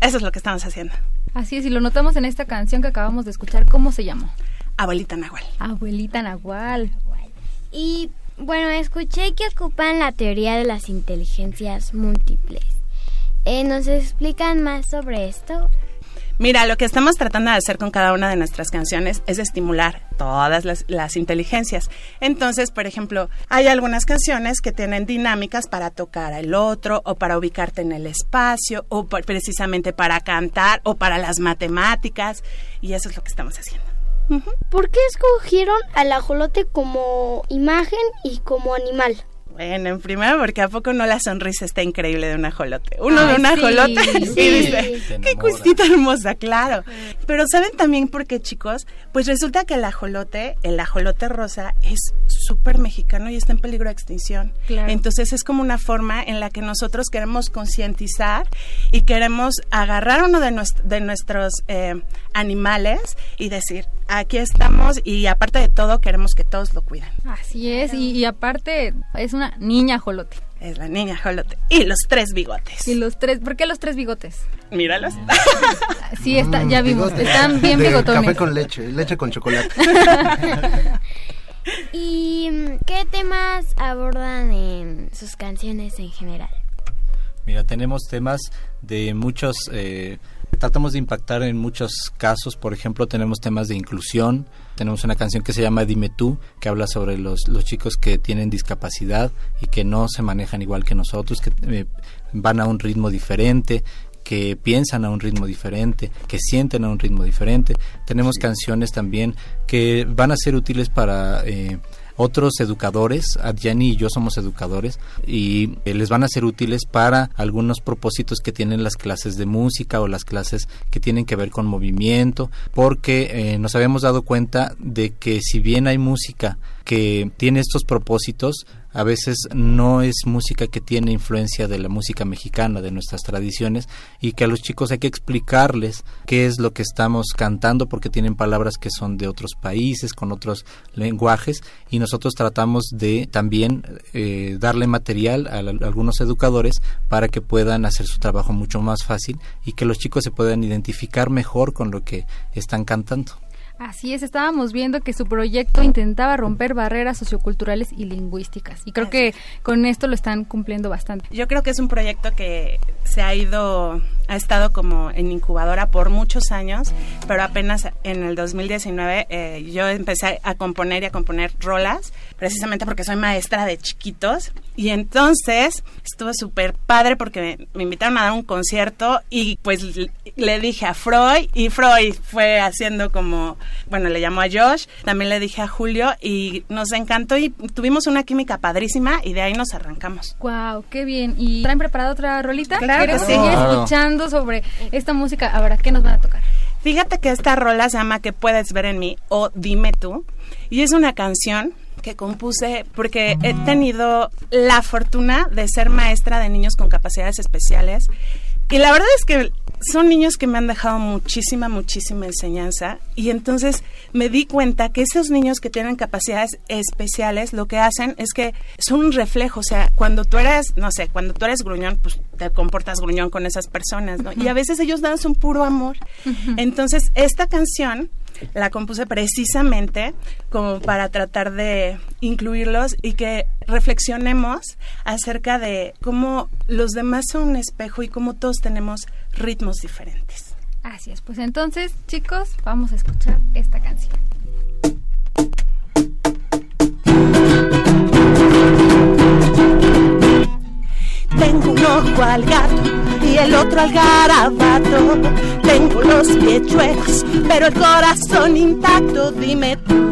Eso es lo que estamos haciendo. Así es, y lo notamos en esta canción que acabamos de escuchar. ¿Cómo se llamó? Abuelita Nahual. Abuelita Nahual. Y bueno, escuché que ocupan la teoría de las inteligencias múltiples. Eh, ¿Nos explican más sobre esto? Mira, lo que estamos tratando de hacer con cada una de nuestras canciones es estimular todas las, las inteligencias. Entonces, por ejemplo, hay algunas canciones que tienen dinámicas para tocar al otro o para ubicarte en el espacio o por- precisamente para cantar o para las matemáticas y eso es lo que estamos haciendo. ¿Por qué escogieron al ajolote como imagen y como animal? Bueno, en primero porque a poco no la sonrisa está increíble de un ajolote. Uno Ay, ve un sí, ajolote sí. y dice, qué cosita hermosa, claro. Pero ¿saben también por qué, chicos? Pues resulta que el ajolote, el ajolote rosa, es súper mexicano y está en peligro de extinción. Claro. Entonces es como una forma en la que nosotros queremos concientizar y queremos agarrar uno de, de nuestros eh, animales y decir, aquí estamos y aparte de todo queremos que todos lo cuiden. Así es, y, y aparte es una niña ajolote. Es la niña ajolote. Y los tres bigotes. Y los tres, ¿por qué los tres bigotes? Míralos. Sí, está, ya Mm, vimos, están bien De bigotones. Café con leche, leche con chocolate. ¿Y mm, qué temas abordan en sus canciones en general? Mira, tenemos temas de muchos, eh, tratamos de impactar en muchos casos, por ejemplo, tenemos temas de inclusión, tenemos una canción que se llama Dime tú, que habla sobre los, los chicos que tienen discapacidad y que no se manejan igual que nosotros, que eh, van a un ritmo diferente que piensan a un ritmo diferente, que sienten a un ritmo diferente. Tenemos canciones también que van a ser útiles para eh, otros educadores. Adjani y yo somos educadores y eh, les van a ser útiles para algunos propósitos que tienen las clases de música o las clases que tienen que ver con movimiento, porque eh, nos habíamos dado cuenta de que si bien hay música que tiene estos propósitos, a veces no es música que tiene influencia de la música mexicana, de nuestras tradiciones, y que a los chicos hay que explicarles qué es lo que estamos cantando porque tienen palabras que son de otros países, con otros lenguajes, y nosotros tratamos de también eh, darle material a, a algunos educadores para que puedan hacer su trabajo mucho más fácil y que los chicos se puedan identificar mejor con lo que están cantando. Así es, estábamos viendo que su proyecto intentaba romper barreras socioculturales y lingüísticas. Y creo que con esto lo están cumpliendo bastante. Yo creo que es un proyecto que se ha ido, ha estado como en incubadora por muchos años, pero apenas en el 2019 eh, yo empecé a componer y a componer rolas, precisamente porque soy maestra de chiquitos. Y entonces estuvo súper padre porque me, me invitaron a dar un concierto y pues le, dije a Freud y Freud fue haciendo como, bueno, le llamó a Josh, también le dije a Julio y nos encantó y tuvimos una química padrísima y de ahí nos arrancamos. Wow, qué bien. ¿Y traen preparada otra rolita? Claro ¿Quieres que sí. seguir Claro. Sobre esta música? Ahora, ¿qué nos van a tocar? Fíjate que esta rola se llama Que puedes ver en mí o Dime tú y es una canción que compuse porque he tenido la fortuna de ser maestra de niños con capacidades especiales y la verdad es que son niños que me han dejado muchísima, muchísima enseñanza y entonces me di cuenta que esos niños que tienen capacidades especiales lo que hacen es que son un reflejo, o sea, cuando tú eres, no sé, cuando tú eres gruñón, pues te comportas gruñón con esas personas, ¿no? Y a veces ellos dan un puro amor. Entonces, esta canción la compuse precisamente como para tratar de incluirlos y que reflexionemos acerca de cómo los demás son un espejo y cómo todos tenemos ritmos diferentes. Así es, pues entonces, chicos, vamos a escuchar esta canción. Tengo un ojo al gato y el otro al garabato. Tengo los pies chuecos, pero el corazón intacto. Dime tú,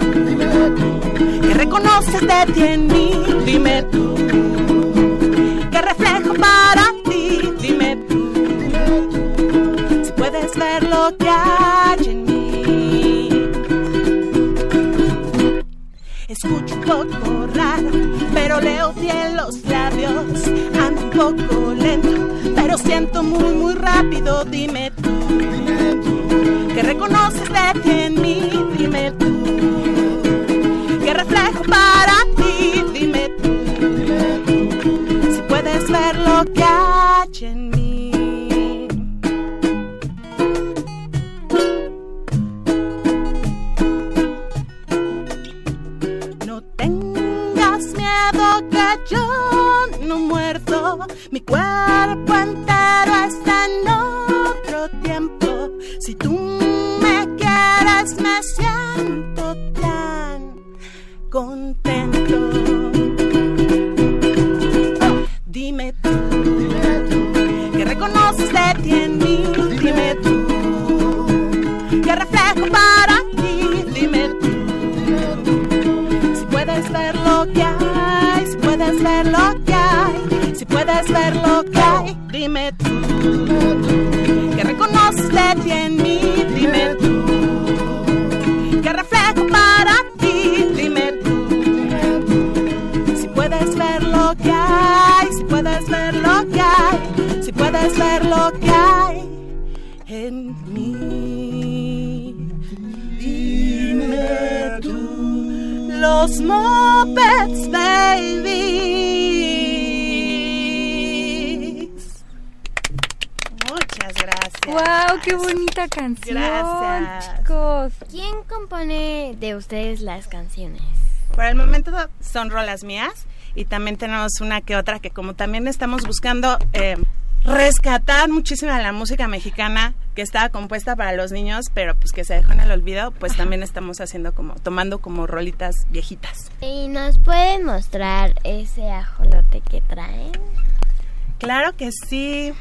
que reconoces de ti en mí. Dime tú, que reflejo para ti, dime tú. Que hay en mí. Escucho un poco raro, pero leo bien los labios. Ando un poco lento, pero siento muy, muy rápido. Dime tú, que reconoces de ti en mí. Dime tú, que reflejo para ti. Dime tú, si puedes ver lo que hay en mí. Mi cuerpo tú los Muppets Babies. Muchas gracias. ¡Wow! ¡Qué bonita canción! Gracias. chicos. ¿Quién compone de ustedes las canciones? Por el momento son rolas mías y también tenemos una que otra que como también estamos buscando eh, rescatar muchísima la música mexicana que estaba compuesta para los niños, pero pues que se dejó en el olvido, pues también estamos haciendo como, tomando como rolitas viejitas. ¿Y nos pueden mostrar ese ajolote que traen? Claro que sí.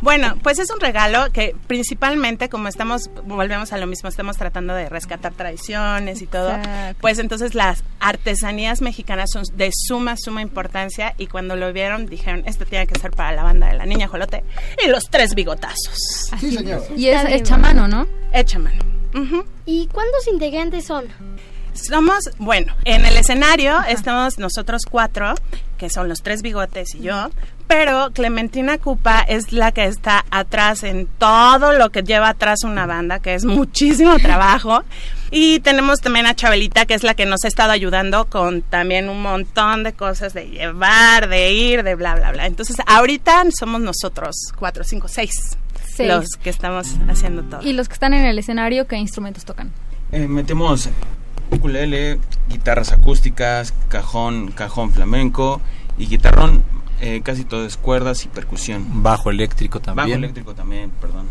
Bueno, pues es un regalo que principalmente como estamos, volvemos a lo mismo, estamos tratando de rescatar tradiciones y todo, Exacto. pues entonces las artesanías mexicanas son de suma, suma importancia y cuando lo vieron dijeron, esto tiene que ser para la banda de la Niña Jolote y los tres bigotazos. Así Y es hecha mano, ¿no? Hecha mano. ¿Y cuántos integrantes son? Somos, bueno, en el escenario estamos nosotros cuatro, que son los tres bigotes y yo, pero Clementina Cupa es la que está atrás en todo lo que lleva atrás una banda, que es muchísimo trabajo. Y tenemos también a Chabelita, que es la que nos ha estado ayudando con también un montón de cosas de llevar, de ir, de bla, bla, bla. Entonces, ahorita somos nosotros, cuatro, cinco, seis, Seis. los que estamos haciendo todo. Y los que están en el escenario, ¿qué instrumentos tocan? Eh, metemos ukulele, guitarras acústicas, cajón, cajón flamenco y guitarrón. Eh, casi todo es cuerdas y percusión. Bajo eléctrico también. Bajo eléctrico también, perdón.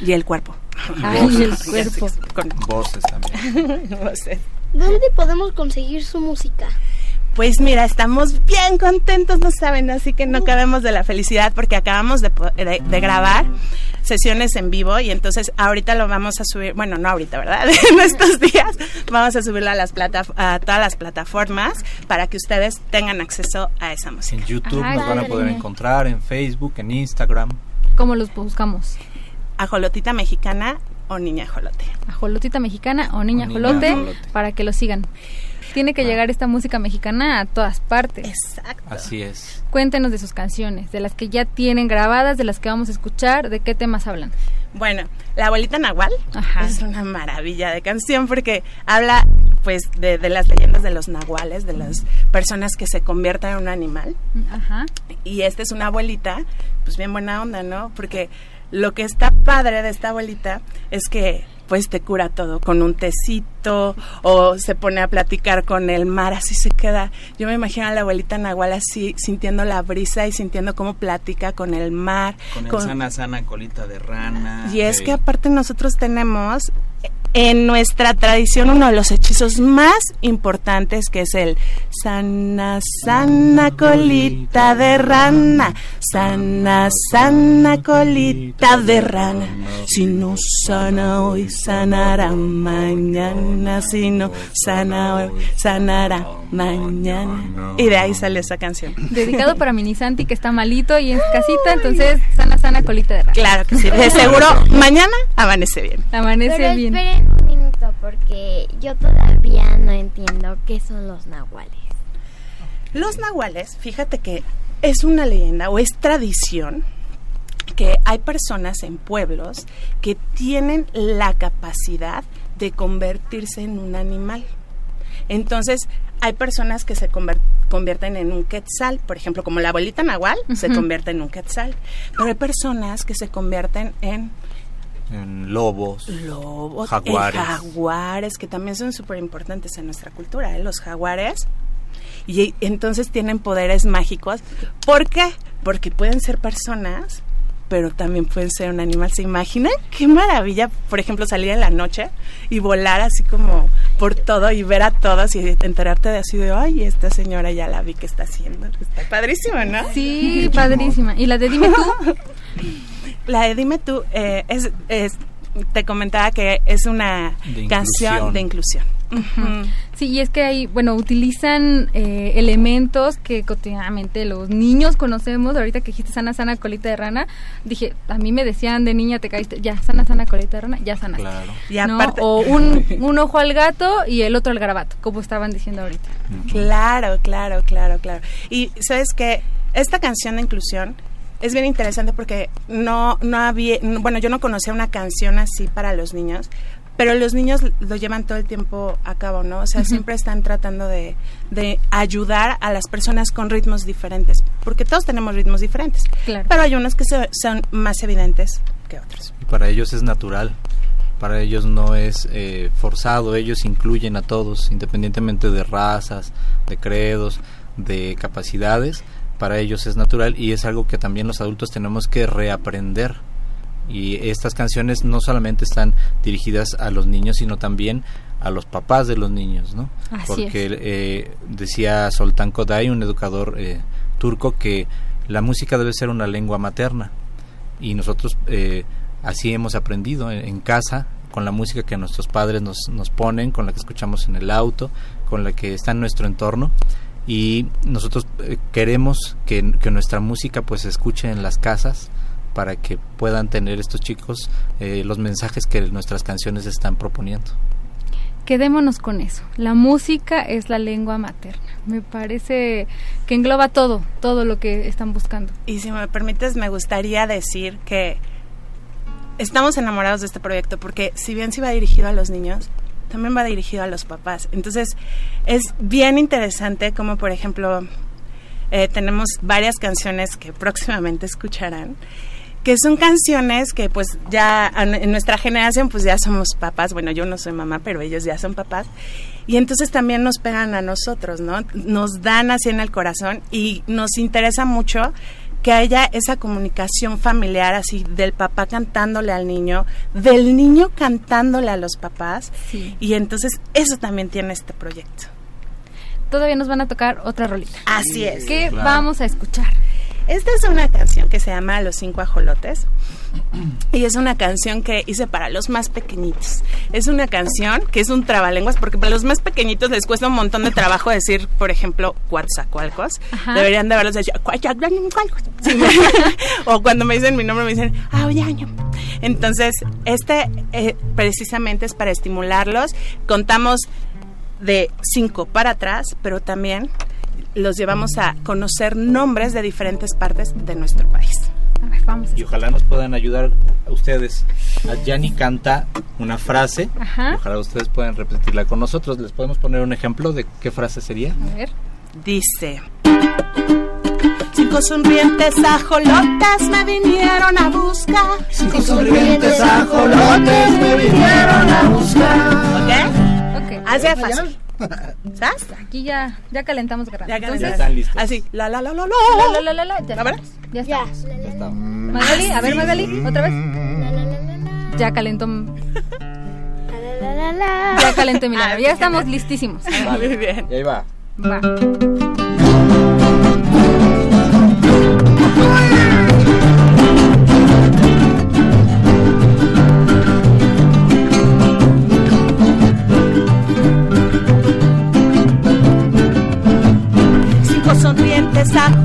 Y el cuerpo. Ay, el cuerpo. Voces también. Voces. ¿Dónde podemos conseguir su música? Pues mira, estamos bien contentos, no saben, así que no cabemos de la felicidad porque acabamos de, po- de- de grabar sesiones en vivo y entonces ahorita lo vamos a subir, bueno, no ahorita, ¿verdad? en estos días vamos a subirlo a, las plata, a todas las plataformas para que ustedes tengan acceso a esa música. En YouTube nos van a poder encontrar, en Facebook, en Instagram. ¿Cómo los buscamos? Ajolotita mexicana o niña ajolote. Ajolotita mexicana o niña O niña ajolote ajolote. para que lo sigan. Tiene que llegar esta música mexicana a todas partes. Exacto. Así es. Cuéntenos de sus canciones, de las que ya tienen grabadas, de las que vamos a escuchar, de qué temas hablan. Bueno, La abuelita Nahual Ajá. es una maravilla de canción porque habla pues de, de las leyendas de los nahuales, de las personas que se convierten en un animal. Ajá. Y esta es una abuelita, pues bien buena onda, ¿no? Porque lo que está padre de esta abuelita es que pues te cura todo con un tecito o se pone a platicar con el mar, así se queda. Yo me imagino a la abuelita Nahual así sintiendo la brisa y sintiendo cómo platica con el mar. Con el sana, sana colita de rana. y es Sí. que aparte nosotros tenemos, en nuestra tradición uno de los hechizos más importantes que es el sana sana colita de rana, sana sana colita de rana. Si no sana hoy, sanará mañana. Si no sana hoy, sanará mañana. Y de ahí sale esa canción. Dedicado para Mini Santi que está malito y en casita, entonces sana sana colita de rana. Claro que sí, de seguro mañana amanece bien. Amanece Pero bien. esperen un minuto porque yo todavía no entiendo qué son los nahuales. Los nahuales, fíjate que es una leyenda o es tradición que hay personas en pueblos que tienen la capacidad de convertirse en un animal. Entonces, hay personas que se conver- convierten en un quetzal, por ejemplo, como la abuelita nahual se convierte en un quetzal, pero hay personas que se convierten en En lobos, lobos, jaguares. en jaguares, que también son súper importantes en nuestra cultura, ¿eh? los jaguares. Y entonces tienen poderes mágicos. ¿Por qué? Porque pueden ser personas, pero también pueden ser un animal. ¿Se imaginan? Qué maravilla, por ejemplo, salir en la noche y volar así como por todo y ver a todos y enterarte de así de, ay, esta señora ya la vi que está haciendo. Está padrísimo, ¿no? Sí, padrísima. ¿Y la de Dime tú? La de Dime tú eh, es, es- te comentaba que es una De canción de inclusión. Sí, y es que ahí, bueno, utilizan eh, elementos que cotidianamente los niños conocemos. Ahorita que dijiste sana, sana, colita de rana, dije, a mí me decían de niña te caíste, ya, sana, sana, colita de rana, ya sana. Claro. Y ¿no? aparte- O un, un ojo al gato y el otro al garabato, como estaban diciendo ahorita. Claro, claro, claro, claro. Y sabes que esta canción de inclusión es bien interesante porque no, no había, no- bueno, yo no conocía una canción así para los niños, pero los niños lo llevan todo el tiempo a cabo, ¿no? O sea, siempre están tratando de, de ayudar a las personas con ritmos diferentes, porque todos tenemos ritmos diferentes, Claro. pero hay unos que se- son más evidentes que otros. Y para ellos es natural. Para ellos no es eh, forzado. Ellos incluyen a todos, independientemente de razas, de credos, de capacidades. Para ellos es natural y es algo que también los adultos tenemos que reaprender. Y estas canciones no solamente están dirigidas a los niños, sino también a los papás de los niños, ¿no? Así Porque eh, decía Soltán Koday, un educador eh, turco, que la música debe ser una lengua materna. Y nosotros eh, así hemos aprendido en, en casa con la música que nuestros padres nos, nos ponen, con la que escuchamos en el auto, con la que está en nuestro entorno. Y nosotros eh, queremos que, que nuestra música pues se escuche en las casas para que puedan tener estos chicos eh, los mensajes que nuestras canciones están proponiendo. Quedémonos con eso. La música es la lengua materna. Me parece que engloba todo, todo lo que están buscando. Y si me permites, me gustaría decir que estamos enamorados de este proyecto porque si bien sí va dirigido a los niños, también va dirigido a los papás. Entonces es bien interesante como por ejemplo eh, tenemos varias canciones que próximamente escucharán que son canciones que pues ya en nuestra generación pues ya somos papás, bueno yo no soy mamá pero ellos ya son papás y entonces también nos pegan a nosotros, ¿no? Nos dan así en el corazón y nos interesa mucho que haya esa comunicación familiar así del papá cantándole al niño, del niño cantándole a los papás Sí. y entonces eso también tiene este proyecto. Todavía nos van a tocar otra rolita. Así es. ¿Qué Claro. vamos a escuchar? Esta es una canción que se llama Los Cinco Ajolotes. Y es una canción que hice para los más pequeñitos. Es una canción que es un trabalenguas, porque para los más pequeñitos les cuesta un montón de trabajo decir, por ejemplo, Coatzacoalcos. Deberían de haberlos dicho. Sí, me- o cuando me dicen mi nombre me dicen, Aoyaño. Entonces, este eh, precisamente es para estimularlos. Contamos de cinco para atrás, pero también los llevamos a conocer nombres de diferentes partes de nuestro país. A ver, vamos. Y ojalá nos puedan ayudar a ustedes. A Yanni canta una frase. Ajá. y Ojalá ustedes puedan repetirla con nosotros. ¿Les podemos poner un ejemplo de qué frase sería? A ver. Dice, cinco sonrientes ajolotes me vinieron a buscar. Cinco sonrientes ajolotes me vinieron a buscar. ¿Ok? Ok. Así es fácil. ¿Sabes? Aquí ya, ya calentamos. Ya Entonces, están listos. Así, la la la la la. la, la, la, la, ya estamos. Ya estamos. Magali, a ver Magali, otra vez. Ya calentó. queda. Ya calenté mi lado, ya estamos listísimos. Muy bien. Y ahí va. Va.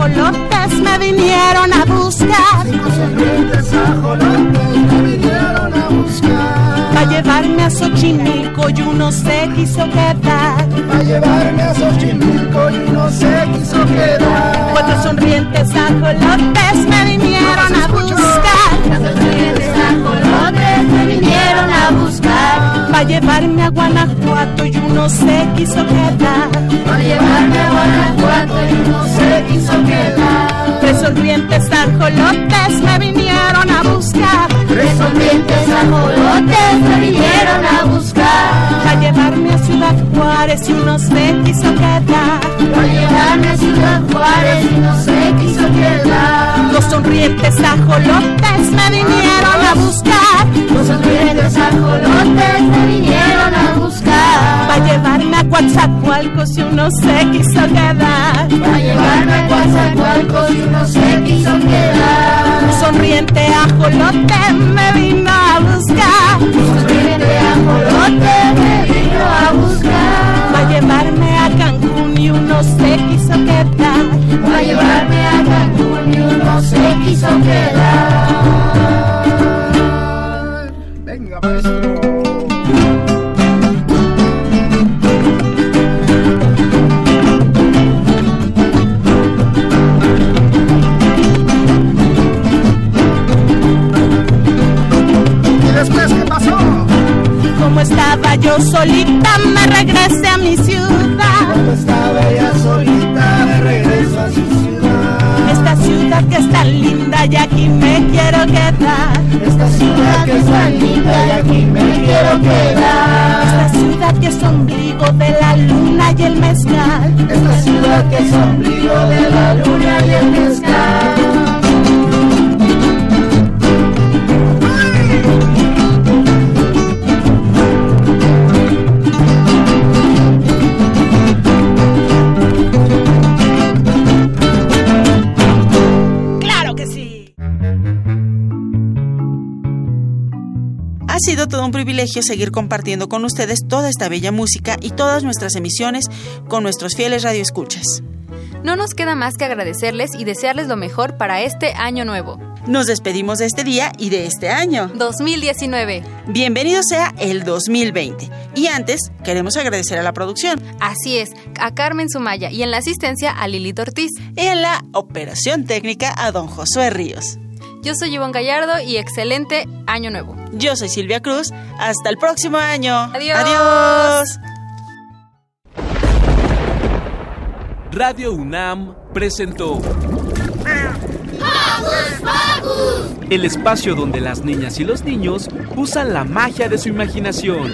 Ajolotes me vinieron a buscar. Cinco sonrientes ajolotes me vinieron a buscar. Pa' llevarme a Xochimilco y uno se quiso quedar. Pa' llevarme a Xochimilco y uno se quiso quedar. Cuatro sonrientes ajolotes me vinieron a buscar. Cuatro sonrientes ajolotes a buscar. Pa' llevarme a Guanajuato y uno se quiso quedar. Pa' llevarme a Guanajuato y uno se quiso quedar. Tres sonrientes ajolotes me vinieron a buscar. Tres sonrientes ajolotes me vinieron a buscar. Pa' llevarme a Ciudad Juárez y uno se quiso quedar. Pa' llevarme a Ciudad Juárez y uno se quiso quedar. Los sonrientes ajolotes me vinieron a buscar. Los sonrientes ajolotes me vinieron a buscar. Pa' llevarme a Coatzacoalcos y uno se quiso quedar. Pa' llevarme a Coatzacoalcos y uno se quiso quedar. Un sonriente ajolote me vino a buscar. Un sonriente ajolote me vino a buscar. Pa' llevarme a Cancún y uno se quiso quedar. Pa' llevarme a Cancún y uno se quiso quedar. Venga, maestro. Yo solita, me regresé a mi ciudad. Como estaba ella solita, me regreso a su ciudad. Esta ciudad que es tan linda y aquí me quiero quedar. Esta ciudad que es tan linda y aquí me quiero quedar. Esta ciudad que es ombligo de la luna y el mezcal. Esta ciudad que es ombligo de la luna y el mezcal. Sido todo un privilegio seguir compartiendo con ustedes toda esta bella música y todas nuestras emisiones con nuestros fieles radioescuchas. No nos queda más que agradecerles y desearles lo mejor para este año nuevo. Nos despedimos de este día y de este año. 2019. Bienvenido sea el 2020. Y antes, queremos agradecer a la producción. Así es, a Carmen Sumaya y en la asistencia a Lilith Ortiz. Y en la operación técnica a don Josué Ríos. Yo soy Ivonne Gallardo y excelente año nuevo. Yo soy Silvia Cruz. Hasta el próximo año. Adiós. Adiós. Radio UNAM presentó el espacio donde las niñas y los niños usan la magia de su imaginación.